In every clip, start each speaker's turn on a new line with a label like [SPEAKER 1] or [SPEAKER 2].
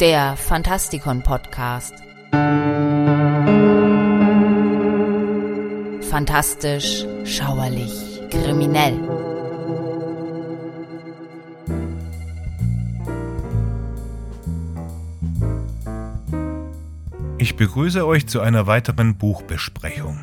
[SPEAKER 1] der Fantastikon Podcast. Fantastisch, schauerlich, kriminell.
[SPEAKER 2] Ich begrüße euch zu einer weiteren Buchbesprechung.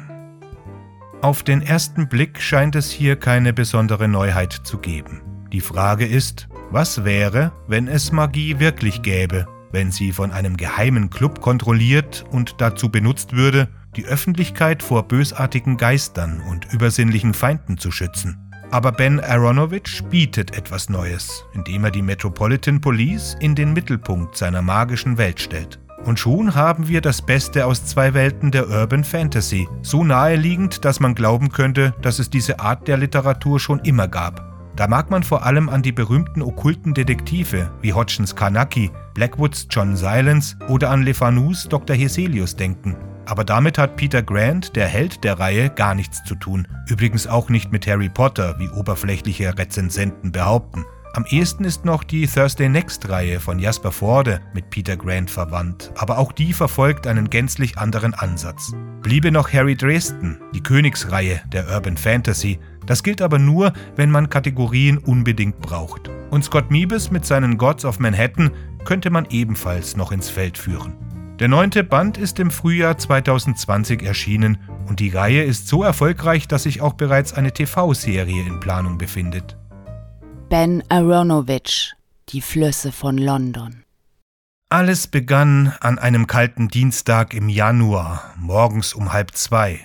[SPEAKER 2] Auf den ersten Blick scheint es hier keine besondere Neuheit zu geben. Die Frage ist, was wäre, wenn es Magie wirklich gäbe, wenn sie von einem geheimen Club kontrolliert und dazu benutzt würde, die Öffentlichkeit vor bösartigen Geistern und übersinnlichen Feinden zu schützen. Aber Ben Aronovich bietet etwas Neues, indem er die Metropolitan Police in den Mittelpunkt seiner magischen Welt stellt. Und schon haben wir das Beste aus zwei Welten der Urban Fantasy, so naheliegend, dass man glauben könnte, dass es diese Art der Literatur schon immer gab. Da mag man vor allem an die berühmten okkulten Detektive wie Hodgins Karnacki, Blackwoods John Silence oder an Le Fanus Dr. Heselius denken. Aber damit hat Peter Grant, der Held der Reihe, gar nichts zu tun. Übrigens auch nicht mit Harry Potter, wie oberflächliche Rezensenten behaupten. Am ehesten ist noch die Thursday Next-Reihe von Jasper Forde mit Peter Grant verwandt, aber auch die verfolgt einen gänzlich anderen Ansatz. Bliebe noch Harry Dresden, die Königsreihe der Urban Fantasy, das gilt aber nur, wenn man Kategorien unbedingt braucht. Und Scott Meebus mit seinen Gods of Manhattan könnte man ebenfalls noch ins Feld führen. Der neunte Band ist im Frühjahr 2020 erschienen und die Reihe ist so erfolgreich, dass sich auch bereits eine TV-Serie in Planung befindet.
[SPEAKER 1] Ben Aronovich, Die Flüsse von London.
[SPEAKER 2] Alles begann an einem kalten Dienstag im Januar, morgens um halb zwei,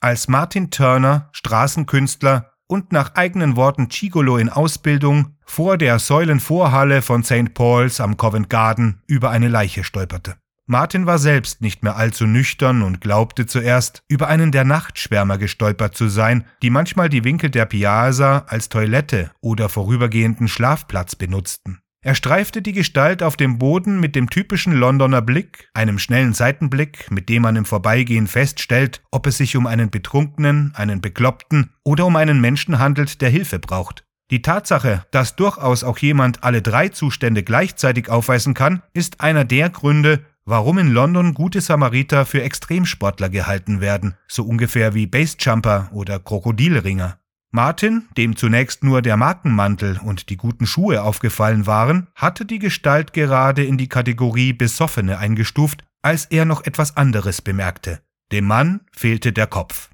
[SPEAKER 2] als Martin Turner, Straßenkünstler und nach eigenen Worten Chigolo in Ausbildung, vor der Säulenvorhalle von St. Paul's am Covent Garden über eine Leiche stolperte. Martin war selbst nicht mehr allzu nüchtern und glaubte zuerst, über einen der Nachtschwärmer gestolpert zu sein, die manchmal die Winkel der Piazza als Toilette oder vorübergehenden Schlafplatz benutzten. Er streifte die Gestalt auf dem Boden mit dem typischen Londoner Blick, einem schnellen Seitenblick, mit dem man im Vorbeigehen feststellt, ob es sich um einen Betrunkenen, einen Bekloppten oder um einen Menschen handelt, der Hilfe braucht. Die Tatsache, dass durchaus auch jemand alle drei Zustände gleichzeitig aufweisen kann, ist einer der Gründe, warum in London gute Samariter für Extremsportler gehalten werden, so ungefähr wie Basejumper oder Krokodilringer. Martin, dem zunächst nur der Markenmantel und die guten Schuhe aufgefallen waren, hatte die Gestalt gerade in die Kategorie Besoffene eingestuft, als er noch etwas anderes bemerkte. Dem Mann fehlte der Kopf.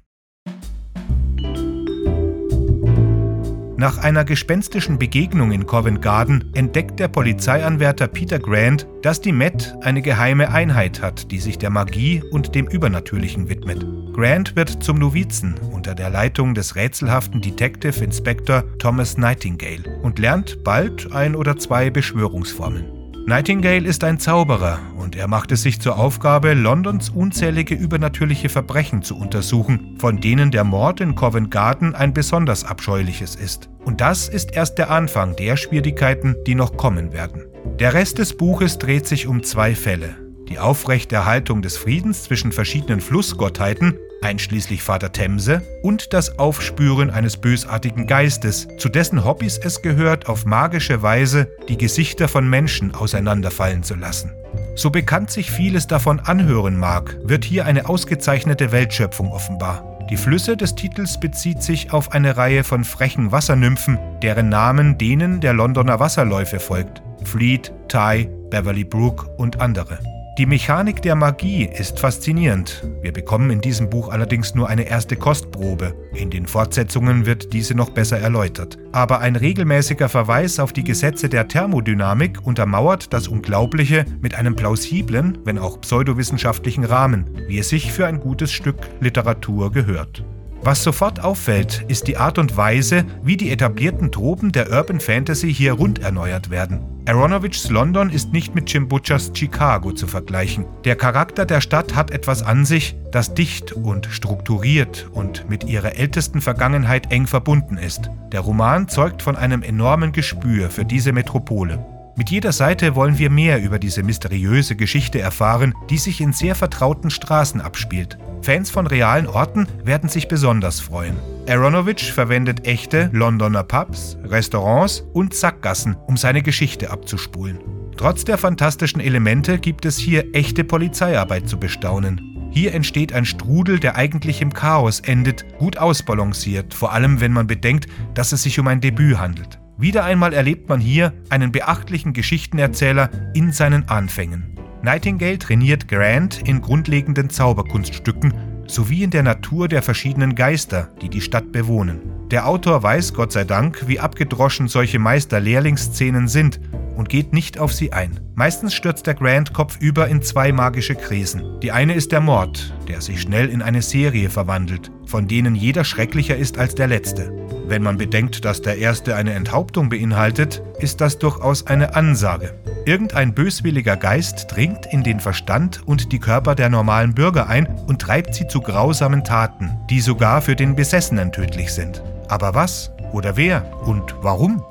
[SPEAKER 2] Nach einer gespenstischen Begegnung in Covent Garden entdeckt der Polizeianwärter Peter Grant, dass die Met eine geheime Einheit hat, die sich der Magie und dem Übernatürlichen widmet. Grant wird zum Novizen unter der Leitung des rätselhaften Detective Inspector Thomas Nightingale und lernt bald ein oder zwei Beschwörungsformeln. Nightingale ist ein Zauberer und er macht es sich zur Aufgabe, Londons unzählige übernatürliche Verbrechen zu untersuchen, von denen der Mord in Covent Garden ein besonders abscheuliches ist. Und das ist erst der Anfang der Schwierigkeiten, die noch kommen werden. Der Rest des Buches dreht sich um zwei Fälle. Die Aufrechterhaltung des Friedens zwischen verschiedenen Flussgottheiten einschließlich Vater Themse, und das Aufspüren eines bösartigen Geistes, zu dessen Hobbys es gehört, auf magische Weise die Gesichter von Menschen auseinanderfallen zu lassen. So bekannt sich vieles davon anhören mag, wird hier eine ausgezeichnete Weltschöpfung offenbar. Die Flüsse des Titels bezieht sich auf eine Reihe von frechen Wassernymphen, deren Namen denen der Londoner Wasserläufe folgt. Fleet, Ty, Beverly Brook und andere. Die Mechanik der Magie ist faszinierend. Wir bekommen in diesem Buch allerdings nur eine erste Kostprobe. In den Fortsetzungen wird diese noch besser erläutert. Aber ein regelmäßiger Verweis auf die Gesetze der Thermodynamik untermauert das Unglaubliche mit einem plausiblen, wenn auch pseudowissenschaftlichen Rahmen, wie es sich für ein gutes Stück Literatur gehört. Was sofort auffällt, ist die Art und Weise, wie die etablierten Tropen der Urban Fantasy hier rund erneuert werden. Aronovichs London ist nicht mit Jim Butchers Chicago zu vergleichen. Der Charakter der Stadt hat etwas an sich, das dicht und strukturiert und mit ihrer ältesten Vergangenheit eng verbunden ist. Der Roman zeugt von einem enormen Gespür für diese Metropole. Mit jeder Seite wollen wir mehr über diese mysteriöse Geschichte erfahren, die sich in sehr vertrauten Straßen abspielt. Fans von realen Orten werden sich besonders freuen. Aronovich verwendet echte Londoner Pubs, Restaurants und Sackgassen, um seine Geschichte abzuspulen. Trotz der fantastischen Elemente gibt es hier echte Polizeiarbeit zu bestaunen. Hier entsteht ein Strudel, der eigentlich im Chaos endet, gut ausbalanciert, vor allem wenn man bedenkt, dass es sich um ein Debüt handelt. Wieder einmal erlebt man hier einen beachtlichen Geschichtenerzähler in seinen Anfängen. Nightingale trainiert Grant in grundlegenden Zauberkunststücken sowie in der Natur der verschiedenen Geister, die die Stadt bewohnen. Der Autor weiß, Gott sei Dank, wie abgedroschen solche Meister-Lehrlingsszenen sind und geht nicht auf sie ein. Meistens stürzt der Grant kopfüber in zwei magische Krisen. Die eine ist der Mord, der sich schnell in eine Serie verwandelt, von denen jeder schrecklicher ist als der letzte. Wenn man bedenkt, dass der erste eine Enthauptung beinhaltet, ist das durchaus eine Ansage. Irgendein böswilliger Geist dringt in den Verstand und die Körper der normalen Bürger ein und treibt sie zu grausamen Taten, die sogar für den Besessenen tödlich sind. Aber was oder wer und warum?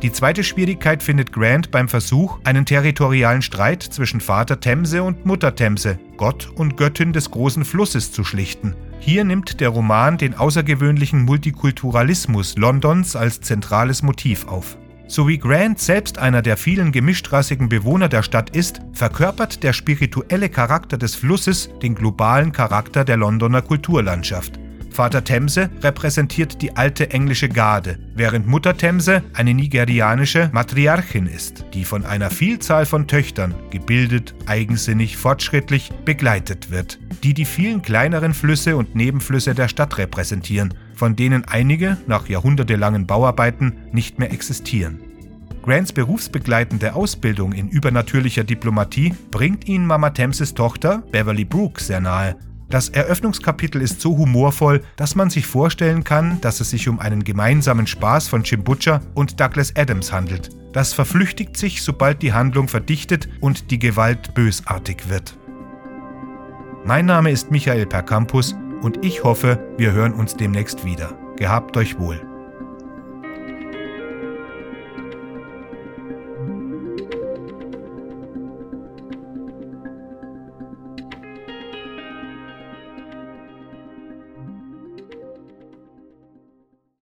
[SPEAKER 2] Die zweite Schwierigkeit findet Grant beim Versuch, einen territorialen Streit zwischen Vater Themse und Mutter Themse, Gott und Göttin des großen Flusses, zu schlichten. Hier nimmt der Roman den außergewöhnlichen Multikulturalismus Londons als zentrales Motiv auf. So wie Grant selbst einer der vielen gemischtrassigen Bewohner der Stadt ist, verkörpert der spirituelle Charakter des Flusses den globalen Charakter der Londoner Kulturlandschaft. Vater Themse repräsentiert die alte englische Garde, während Mutter Themse eine nigerianische Matriarchin ist, die von einer Vielzahl von Töchtern, gebildet, eigensinnig, fortschrittlich, begleitet wird, die die vielen kleineren Flüsse und Nebenflüsse der Stadt repräsentieren, von denen einige nach jahrhundertelangen Bauarbeiten nicht mehr existieren. Grants berufsbegleitende Ausbildung in übernatürlicher Diplomatie bringt ihn Mama Thamses Tochter Beverly Brooke sehr nahe, das Eröffnungskapitel ist so humorvoll, dass man sich vorstellen kann, dass es sich um einen gemeinsamen Spaß von Jim Butcher und Douglas Adams handelt. Das verflüchtigt sich, sobald die Handlung verdichtet und die Gewalt bösartig wird. Mein Name ist Michael Percampus und ich hoffe, wir hören uns demnächst wieder. Gehabt euch wohl.